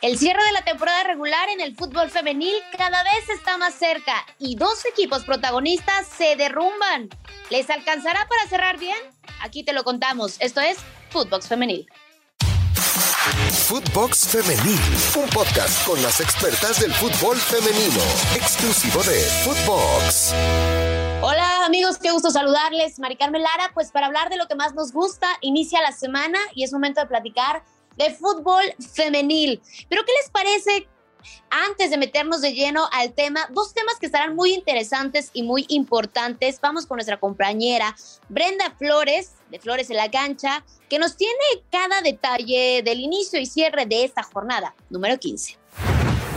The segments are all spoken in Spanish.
El cierre de la temporada regular en el fútbol femenil cada vez está más cerca y dos equipos protagonistas se derrumban. ¿Les alcanzará para cerrar bien? Aquí te lo contamos. Esto es Footbox Femenil. Footbox Femenil, un podcast con las expertas del fútbol femenino, exclusivo de Footbox. Hola amigos, qué gusto saludarles. Mari Carmen Lara, pues para hablar de lo que más nos gusta, inicia la semana y es momento de platicar de fútbol femenil. Pero ¿qué les parece? Antes de meternos de lleno al tema, dos temas que estarán muy interesantes y muy importantes. Vamos con nuestra compañera Brenda Flores, de Flores en la Cancha, que nos tiene cada detalle del inicio y cierre de esta jornada número 15.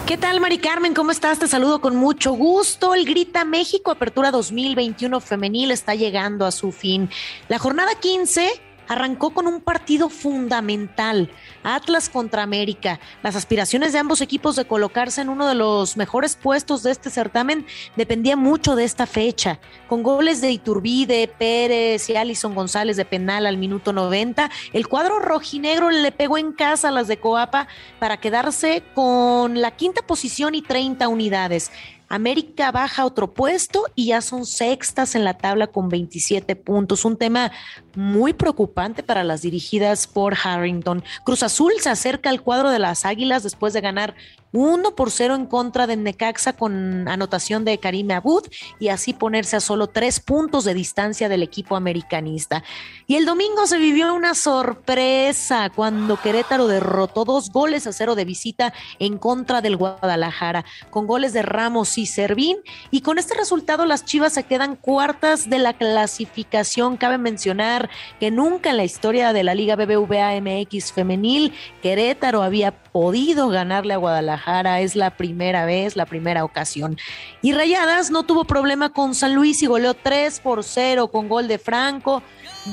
¿Qué tal, Mari Carmen? ¿Cómo estás? Te saludo con mucho gusto. El Grita México Apertura 2021 Femenil está llegando a su fin. La jornada 15 arrancó con un partido fundamental, Atlas contra América. Las aspiraciones de ambos equipos de colocarse en uno de los mejores puestos de este certamen dependía mucho de esta fecha, con goles de Iturbide, Pérez y Alison González de penal al minuto 90. El cuadro rojinegro le pegó en casa a las de Coapa para quedarse con la quinta posición y 30 unidades. América baja otro puesto y ya son sextas en la tabla con 27 puntos. Un tema muy preocupante para las dirigidas por Harrington. Cruz Azul se acerca al cuadro de las Águilas después de ganar 1 por 0 en contra de Necaxa con anotación de Karim Abud y así ponerse a solo tres puntos de distancia del equipo americanista. Y el domingo se vivió una sorpresa cuando Querétaro derrotó dos goles a cero de visita en contra del Guadalajara, con goles de Ramos y Servín. Y con este resultado las Chivas se quedan cuartas de la clasificación. Cabe mencionar que nunca en la historia de la Liga BBVA MX femenil Querétaro había podido ganarle a Guadalajara. Es la primera vez, la primera ocasión. Y Rayadas no tuvo problema con San Luis y goleó 3 por 0 con gol de Franco,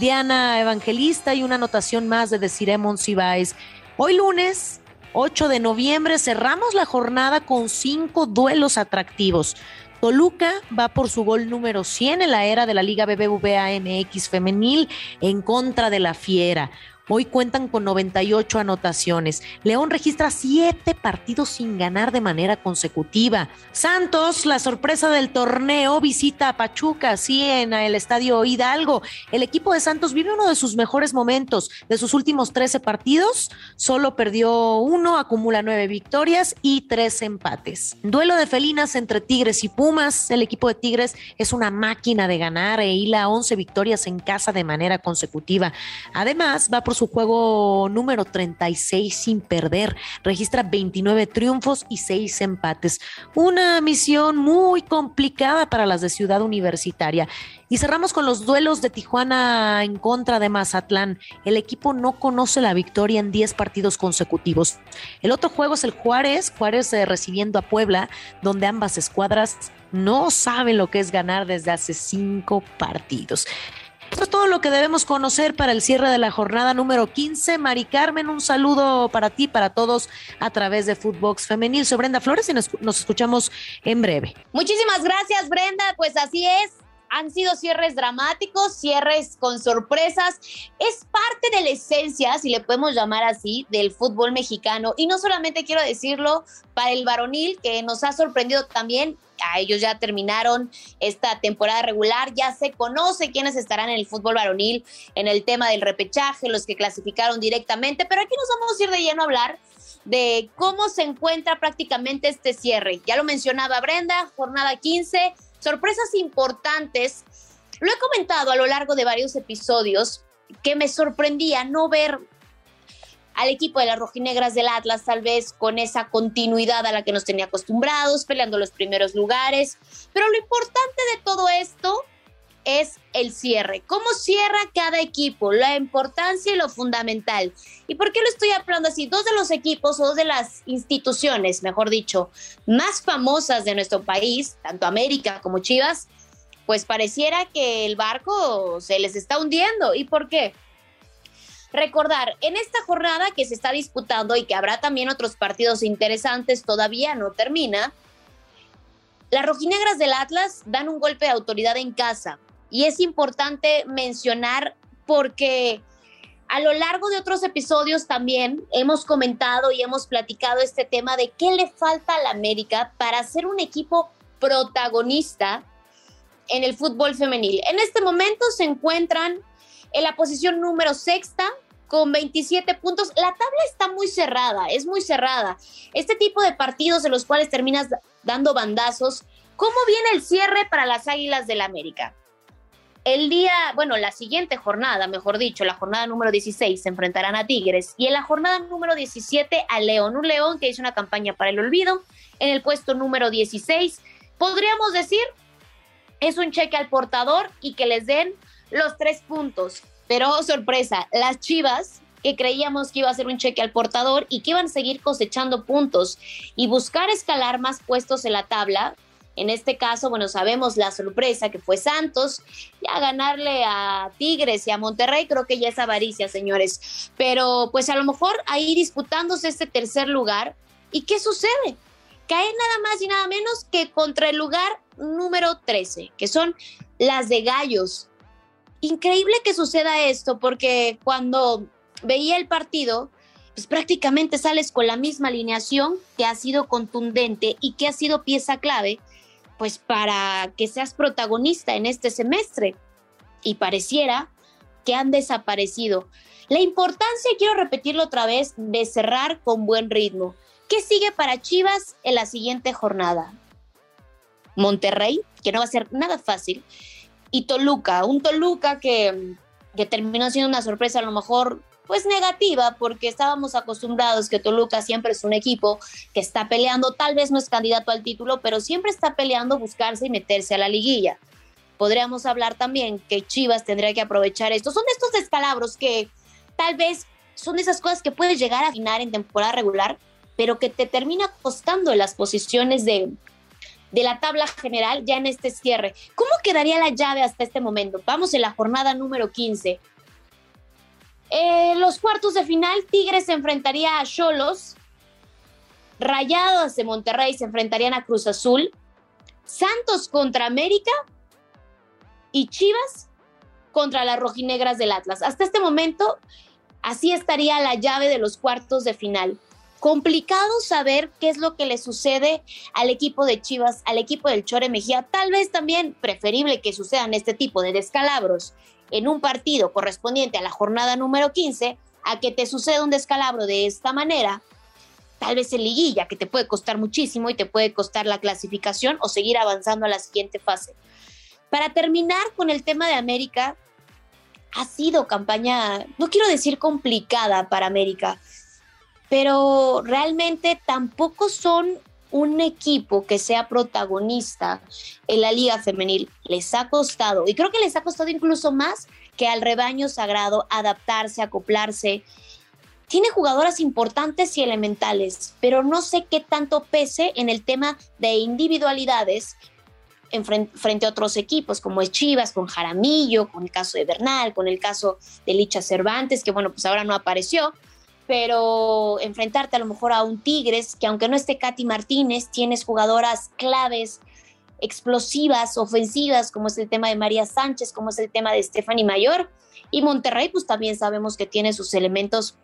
Diana Evangelista y una anotación más de Desiree Monsiváis. Hoy lunes, 8 de noviembre, cerramos la jornada con cinco duelos atractivos. Toluca va por su gol número 100 en la era de la Liga BBVA MX femenil en contra de la Fiera. Hoy cuentan con 98 anotaciones. León registra siete partidos sin ganar de manera consecutiva. Santos, la sorpresa del torneo, visita a Pachuca, sí, en el estadio Hidalgo. El equipo de Santos vive uno de sus mejores momentos. De sus últimos 13 partidos, solo perdió uno, acumula nueve victorias y tres empates. Duelo de felinas entre Tigres y Pumas. El equipo de Tigres es una máquina de ganar e hila 11 victorias en casa de manera consecutiva. Además, va por su juego número 36 sin perder. Registra 29 triunfos y 6 empates. Una misión muy complicada para las de Ciudad Universitaria. Y cerramos con los duelos de Tijuana en contra de Mazatlán. El equipo no conoce la victoria en 10 partidos consecutivos. El otro juego es el Juárez, Juárez eh, recibiendo a Puebla, donde ambas escuadras no saben lo que es ganar desde hace cinco partidos. Esto es todo lo que debemos conocer para el cierre de la jornada número 15. Mari Carmen, un saludo para ti, para todos a través de Footbox Femenil. Soy Brenda Flores y nos, nos escuchamos en breve. Muchísimas gracias, Brenda. Pues así es han sido cierres dramáticos, cierres con sorpresas. Es parte de la esencia, si le podemos llamar así, del fútbol mexicano. Y no solamente quiero decirlo para el varonil, que nos ha sorprendido también. A ellos ya terminaron esta temporada regular, ya se conoce quiénes estarán en el fútbol varonil en el tema del repechaje, los que clasificaron directamente, pero aquí nos vamos a ir de lleno a hablar de cómo se encuentra prácticamente este cierre. Ya lo mencionaba Brenda, jornada 15, sorpresas importantes. Lo he comentado a lo largo de varios episodios que me sorprendía no ver al equipo de las rojinegras del Atlas tal vez con esa continuidad a la que nos tenía acostumbrados, peleando los primeros lugares. Pero lo importante de todo esto es el cierre. ¿Cómo cierra cada equipo? La importancia y lo fundamental. ¿Y por qué lo estoy hablando así? Dos de los equipos o dos de las instituciones, mejor dicho, más famosas de nuestro país, tanto América como Chivas, pues pareciera que el barco se les está hundiendo. ¿Y por qué? Recordar, en esta jornada que se está disputando y que habrá también otros partidos interesantes, todavía no termina, las rojinegras del Atlas dan un golpe de autoridad en casa, y es importante mencionar porque A lo largo de otros episodios también hemos comentado y hemos platicado este tema de qué le falta a la América para ser un equipo protagonista en el fútbol femenil. En este momento se encuentran en la posición número sexta con 27 puntos. La tabla está muy cerrada, es muy cerrada. Este tipo de partidos en los cuales terminas dando bandazos. ¿Cómo viene el cierre para las Águilas del la América? El día, bueno, la siguiente jornada, mejor dicho, la jornada número 16, se enfrentarán a Tigres y en la jornada número 17 a León, un León que hizo una campaña para el olvido. En el puesto número 16, podríamos decir, es un cheque al portador y que les den los tres puntos. Pero oh, sorpresa, las Chivas, que creíamos que iba a ser un cheque al portador y que iban a seguir cosechando puntos y buscar escalar más puestos en la tabla. En este caso, bueno, sabemos la sorpresa que fue Santos, ya ganarle a Tigres y a Monterrey, creo que ya es avaricia, señores. Pero pues a lo mejor ahí disputándose este tercer lugar. ¿Y qué sucede? Cae nada más y nada menos que contra el lugar número 13, que son las de Gallos increíble que suceda esto porque cuando veía el partido, pues prácticamente sales con la misma alineación que ha sido contundente y que ha sido pieza clave, pues para que seas protagonista en este semestre. Y pareciera que han desaparecido. La importancia, quiero repetirlo otra vez, de cerrar con buen ritmo. ¿Qué sigue para Chivas en la siguiente jornada? Monterrey, que no va a ser nada fácil y Toluca, un Toluca que, que terminó siendo una sorpresa a lo mejor pues negativa, porque estábamos acostumbrados que Toluca siempre es un equipo que está peleando, tal vez no es candidato al título, pero siempre está peleando buscarse y meterse a la liguilla. Podríamos hablar también que Chivas tendría que aprovechar esto. Son estos descalabros que tal vez son esas cosas que puedes llegar a afinar en temporada regular, pero que te termina costando en las posiciones de, de la tabla general ya en este cierre. ¿Cómo quedaría la llave hasta este momento? Vamos en la jornada número 15. Eh, los cuartos de final, Tigres se enfrentaría a Cholos, Rayados de Monterrey se enfrentarían a Cruz Azul, Santos contra América. Y Chivas contra las rojinegras del Atlas. Hasta este momento, así estaría la llave de los cuartos de final. Complicado saber qué es lo que le sucede al equipo de Chivas, al equipo del Chore Mejía. Tal vez también preferible que sucedan este tipo de descalabros en un partido correspondiente a la jornada número 15 a que te suceda un descalabro de esta manera, tal vez en liguilla, que te puede costar muchísimo y te puede costar la clasificación o seguir avanzando a la siguiente fase. Para terminar con el tema de América, ha sido campaña, no quiero decir complicada para América, pero realmente tampoco son un equipo que sea protagonista en la liga femenil. Les ha costado, y creo que les ha costado incluso más que al rebaño sagrado adaptarse, acoplarse. Tiene jugadoras importantes y elementales, pero no sé qué tanto pese en el tema de individualidades en frente, a otros equipos, como es Chivas, con Jaramillo, con el caso de Bernal, con el caso de Licha Cervantes, que bueno, pues ahora no apareció, pero enfrentarte a lo mejor a un Tigres, que aunque no esté Katy Martínez, tienes jugadoras claves, explosivas, ofensivas, como es el tema de María Sánchez, como es el tema de Stephanie Mayor, y Monterrey, pues también sabemos que tiene sus elementos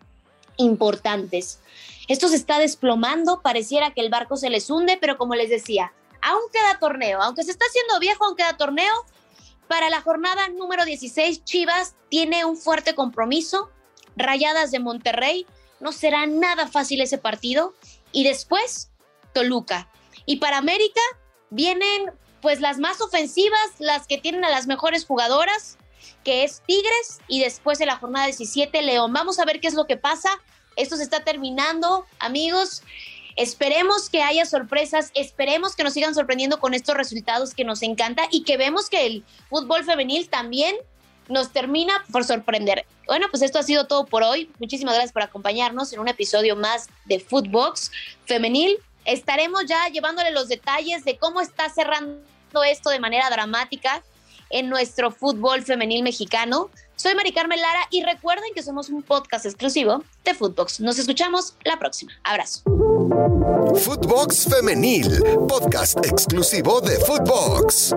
importantes. Esto se está desplomando, pareciera que el barco se les hunde, pero como les decía, aún queda torneo, aunque se está haciendo viejo, aún queda torneo. Para la jornada número 16, Chivas tiene un fuerte compromiso Rayadas de Monterrey. No será nada fácil ese partido. Y después, Toluca. Y para América vienen pues las más ofensivas, las que tienen a las mejores jugadoras, que es Tigres, y después de la jornada 17, León. Vamos a ver qué es lo que pasa. Esto se está terminando, amigos. Esperemos que haya sorpresas, esperemos que nos sigan sorprendiendo con estos resultados que nos encanta y que vemos que el fútbol femenil también nos termina por sorprender. Bueno, pues esto ha sido todo por hoy. Muchísimas gracias por acompañarnos en un episodio más de Footbox Femenil. Estaremos ya llevándole los detalles de cómo está cerrando esto de manera dramática en nuestro fútbol femenil mexicano. Soy Mari Carmen Lara y recuerden que somos un podcast exclusivo de Footbox. Nos escuchamos la próxima. Abrazo. Footbox Femenil, podcast exclusivo de Footbox.